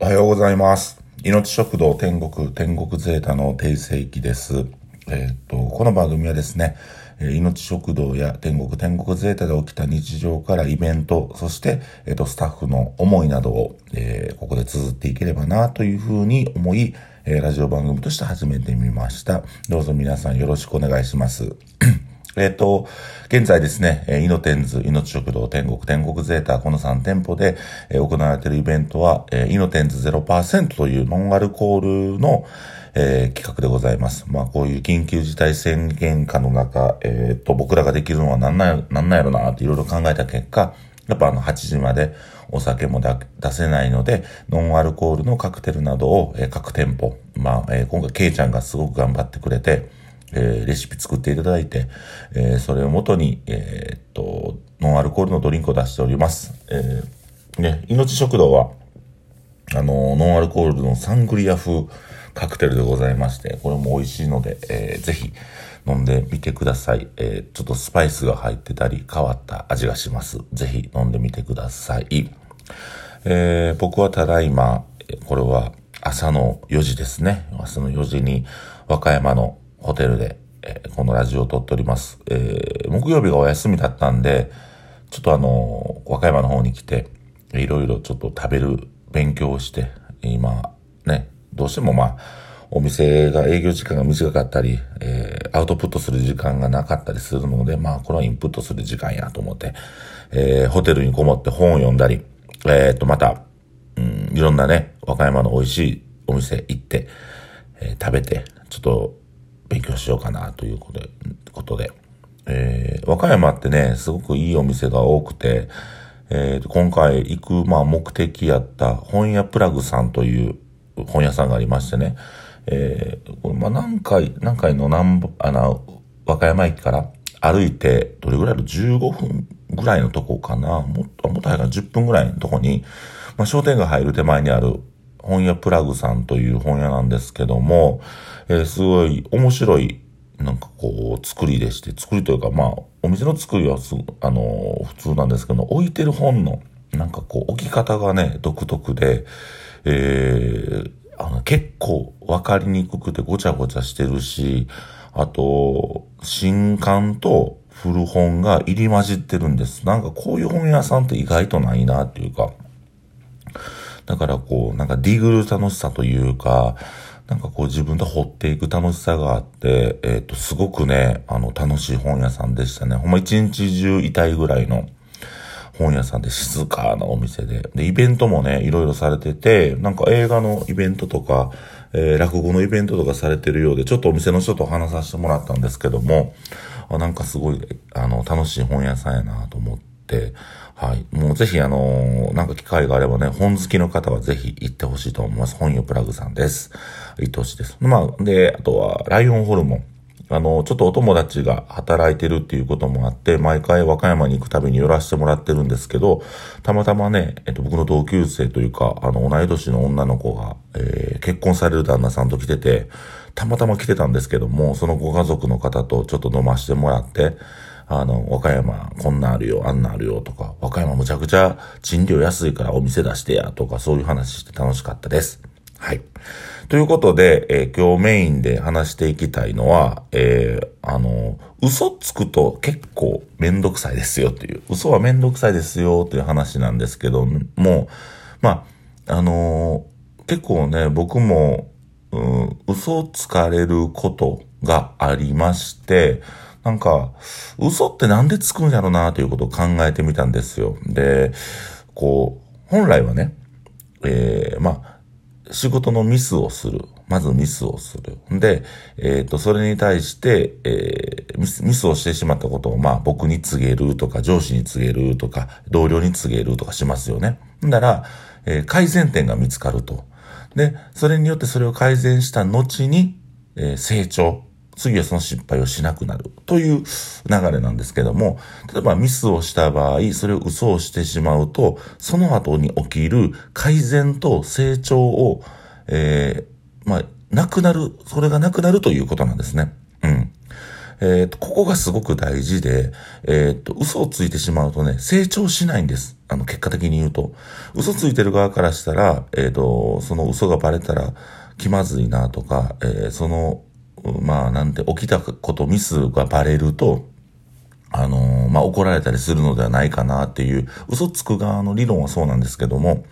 おはようございます。命食堂天国、天国ゼータの定世記です。えーっと、この番組はですね、え命食堂や天国、天国ゼータで起きた日常からイベント、そして、えーっと、スタッフの思いなどを、えーここで綴っていければなというふうに思い、えーラジオ番組として始めてみました。どうぞ皆さんよろしくお願いします。えっ、と、現在ですね、えーイノテンズ、命食堂、天国、天国ゼータ、この3店舗で、えー行われているイベントは、えーイノテンズ0%というノンアルコールの、えー企画でございます。まあ、こういう緊急事態宣言下の中、えっ、と、僕らができるのは何なんや、なんなんやろなっていろいろ考えた結果、やっぱあの8時までお酒も出せないので、ノンアルコールのカクテルなどを、えー各店舗、まあ、えー今回ケイちゃんがすごく頑張ってくれて、えーレシピ作っていただいて、えーそれをもとに、えーっと、ノンアルコールのドリンクを出しております。えーね、命食堂は、あの、ノンアルコールのサングリア風カクテルでございまして、これも美味しいので、えーぜひ飲んでみてください。えーちょっとスパイスが入ってたり変わった味がします。ぜひ飲んでみてください。えー僕はただいま、これは朝の4時ですね。朝の4時に和歌山のホテルで、えーこのラジオを撮っております。えー木曜日がお休みだったんで、ちょっとあの、和歌山の方に来て、いろいろちょっと食べる勉強をして、今、ね、どうしてもまあ、お店が営業時間が短かったり、えーアウトプットする時間がなかったりするので、まあ、これはインプットする時間やと思って、えーホテルにこもって本を読んだり、えーっと、また、うん、いろんなね、和歌山の美味しいお店行って、えー食べて、ちょっと勉強しようかなということで、えー和歌山ってね、すごくいいお店が多くて、えー今回行く、まあ、目的やった本屋プラグさんという本屋さんがありましてね、えーまあ、何回、何回の南部、あの、和歌山駅から歩いて、どれぐらいの ?15 分ぐらいのとこかなもっと、もっと早いかな ?10 分ぐらいのとこに、まあ、商店街入る手前にある本屋プラグさんという本屋なんですけども、えーすごい面白いなんかこう、作りでして、作りというか、まあ、お店の作りはす、あの、普通なんですけど、置いてる本の、なんかこう、置き方がね、独特で、えー、あの、結構わかりにくくてごちゃごちゃしてるし、あと、新刊と古本が入り混じってるんです。なんかこういう本屋さんって意外とないなっていうか、だからこう、なんかディグル楽しさというか、なんかこう自分で掘っていく楽しさがあって、えっ、と、すごくね、あの、楽しい本屋さんでしたね。ほんま一日中いたいぐらいの本屋さんで静かなお店で。で、イベントもね、いろいろされてて、なんか映画のイベントとか、えー落語のイベントとかされてるようで、ちょっとお店の人と話させてもらったんですけども、あなんかすごい、あの、楽しい本屋さんやなと思って、はい。もうぜひ、あのーなんか機会があればね、本好きの方はぜひ行ってほしいと思います。本屋プラグさんです。行ってほしいです。まあ、で、あとは、ライオンホルモン。あの、ちょっとお友達が働いてるっていうこともあって、毎回和歌山に行くたびに寄らせてもらってるんですけど、たまたまね、えっと、僕の同級生というか、あの、同い年の女の子が、えー結婚される旦那さんと来てて、たまたま来てたんですけども、そのご家族の方とちょっと飲ましてもらって、あの、和歌山こんなあるよ、あんなあるよとか、和歌山むちゃくちゃ賃料安いからお店出してやとか、そういう話して楽しかったです。はい。ということで、えー今日メインで話していきたいのは、えーあの、嘘つくと結構めんどくさいですよっていう、嘘はめんどくさいですよっていう話なんですけども、まあ、あのー結構ね、僕も、うん、嘘つかれることがありまして、なんか、嘘ってなんでつくんやろなということを考えてみたんですよ。で、こう、本来はね、えーまあ、仕事のミスをする。まずミスをする。で、えっ、と、それに対して、えーミス、ミスをしてしまったことを、まあ、僕に告げるとか、上司に告げるとか、同僚に告げるとかしますよね。なら、えー改善点が見つかると。で、それによってそれを改善した後に、えー成長。次はその失敗をしなくなるという流れなんですけども、例えばミスをした場合、それを嘘をしてしまうと、その後に起きる改善と成長を、えーまあ、なくなる、それがなくなるということなんですね。うん。えっ、と、ここがすごく大事で、えっ、と、嘘をついてしまうとね、成長しないんです。あの、結果的に言うと。嘘ついてる側からしたら、えっ、と、その嘘がバレたら気まずいなとか、えその、まあ、なんて、起きたこと、ミスがバレると、あのまあ、怒られたりするのではないかなっていう、嘘つく側の理論はそうなんですけども、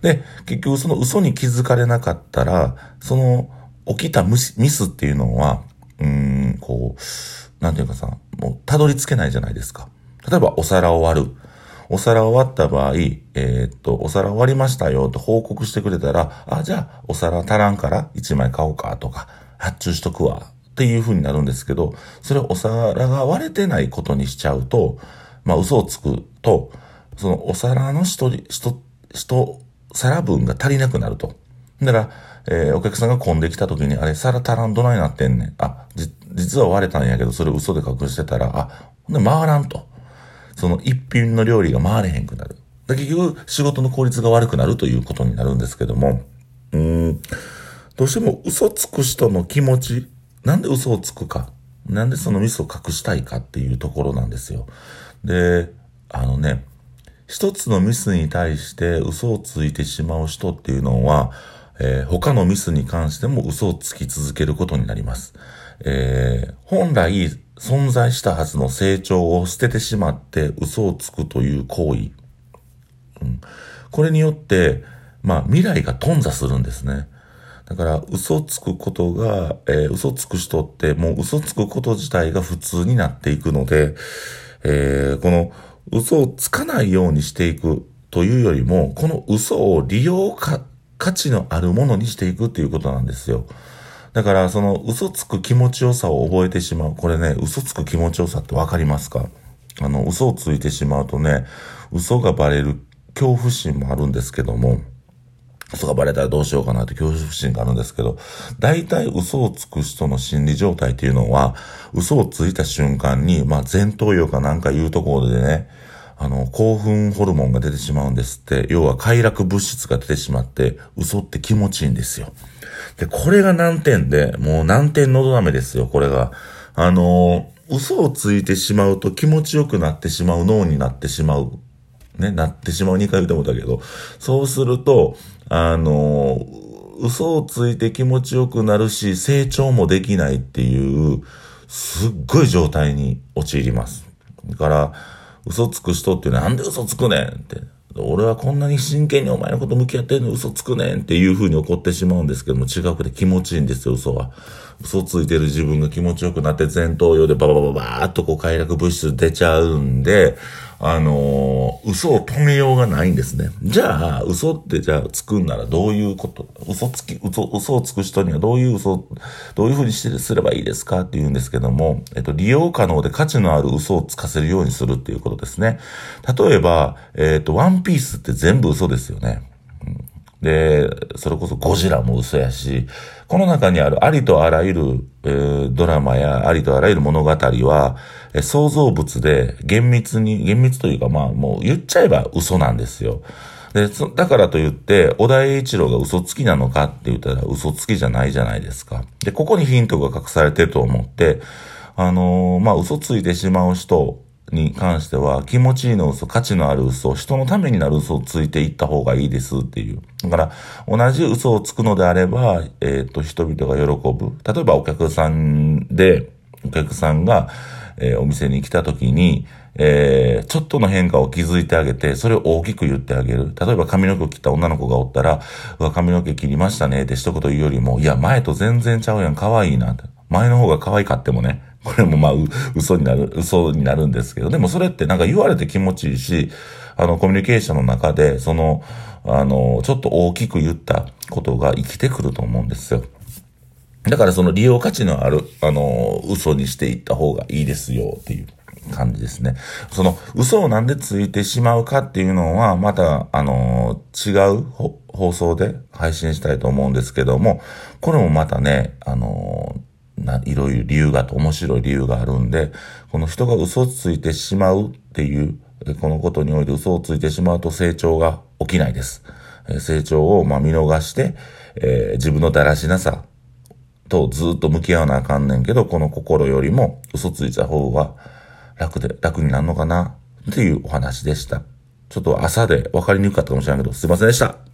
で、結局その嘘に気づかれなかったら、その起きたミスっていうのは、うん、こう、なんていうかさ、もうたどり着けないじゃないですか。例えばお皿を割る。お皿終わった場合、えー、っと、お皿終わりましたよと報告してくれたら、あ、じゃあお皿足らんから1枚買おうかとか、発注しとくわっていう風になるんですけど、それお皿が割れてないことにしちゃうと、まあ嘘をつくと、そのお皿の一人、一、一皿分が足りなくなると。だから、えー、お客さんが混んできた時に、あれ、皿足らんどないなってんねん。あ、じ、実は割れたんやけど、それ嘘で隠してたら、あ、ほんで回らんと。その一品の料理が回れへんくなる。結局、仕事の効率が悪くなるということになるんですけども、うーん、どうしても嘘つく人の気持ち、なんで嘘をつくか、なんでそのミスを隠したいかっていうところなんですよ。で、あのね、一つのミスに対して嘘をついてしまう人っていうのは、えー、他のミスに関しても嘘をつき続けることになります。えー、本来存在したはずの成長を捨ててしまって嘘をつくという行為。うん、これによって、まあ未来が頓挫するんですね。だから嘘つくことが、えー、嘘つく人ってもう嘘つくこと自体が普通になっていくので、えー、この嘘をつかないようにしていくというよりも、この嘘を利用か価値のあるものにしていくっていうことなんですよ。だから、その嘘つく気持ちよさを覚えてしまう。これね、嘘つく気持ちよさってわかりますか？あの、嘘をついてしまうとね、嘘がバレる恐怖心もあるんですけども、嘘がバレたらどうしようかなって恐怖心があるんですけど、大体嘘をつく人の心理状態っていうのは、嘘をついた瞬間に、まあ前頭葉かなんかいうところでね、あの、興奮ホルモンが出てしまうんですって、要は快楽物質が出てしまって、嘘って気持ちいいんですよ。で、これが難点で、もう難点のどめですよ、これが。あの、嘘をついてしまうと気持ちよくなってしまう脳になってしまう。ね、なってしまう2回言ってもたけど、そうすると、あの、嘘をついて気持ちよくなるし、成長もできないっていう、すっごい状態に陥ります。だから、嘘つく人ってなんで嘘つくねんって。俺はこんなに真剣にお前のこと向き合ってるの嘘つくねんっていう風に怒ってしまうんですけども、違くて気持ちいいんですよ、嘘は。嘘ついてる自分が気持ちよくなって前頭葉でバババババーっとこう快楽物質出ちゃうんで、あのー、嘘を止めようがないんですね。じゃあ、嘘ってじゃあつくんならどういうこと？嘘つき、嘘、嘘をつく人にはどういう嘘、どういうふうにしてすればいいですかって言うんですけども、えっと、利用可能で価値のある嘘をつかせるようにするっていうことですね。例えば、えっと、ワンピースって全部嘘ですよね。で、それこそゴジラも嘘やし、この中にあるありとあらゆる、えー、ドラマやありとあらゆる物語は、えー、創造物で厳密に、厳密というかまあもう言っちゃえば嘘なんですよ。で、だからといって、小田栄一郎が嘘つきなのかって言ったら嘘つきじゃないじゃないですか。で、ここにヒントが隠されてると思って、あのー、まあ、嘘ついてしまう人に関しては、気持ちいいの嘘、価値のある嘘、人のためになる嘘をついていった方がいいですっていう。だから、同じ嘘をつくのであれば、えっ、ー、と、人々が喜ぶ。例えばお客さんで、お客さんが、えー、お店に来た時に、えー、ちょっとの変化を気づいてあげて、それを大きく言ってあげる。例えば髪の毛を切った女の子がおったら、うわ、髪の毛切りましたねって一言言うよりも、いや、前と全然ちゃうやん、可愛いな。前の方が可愛かってもね、これもまあ、嘘になる、嘘になるんですけど、でもそれってなんか言われて気持ちいいし、あの、コミュニケーションの中で、その、あの、ちょっと大きく言ったことが生きてくると思うんですよ。だからその利用価値のある、あの、嘘にしていった方がいいですよっていう感じですね。その嘘をなんでついてしまうかっていうのは、また、あの、違う放送で配信したいと思うんですけども、これもまたね、あの、ないろいろ理由があって面白い理由があるんで、この人が嘘ついてしまうっていう、このことにおいて嘘をついてしまうと成長が起きないです。成長をま見逃して、えー、自分のだらしなさとずっと向き合わなあかんねんけど、この心よりも嘘ついた方が楽で、楽になるのかなっていうお話でした。ちょっと朝で分かりにくかったかもしれないけど、すいませんでした。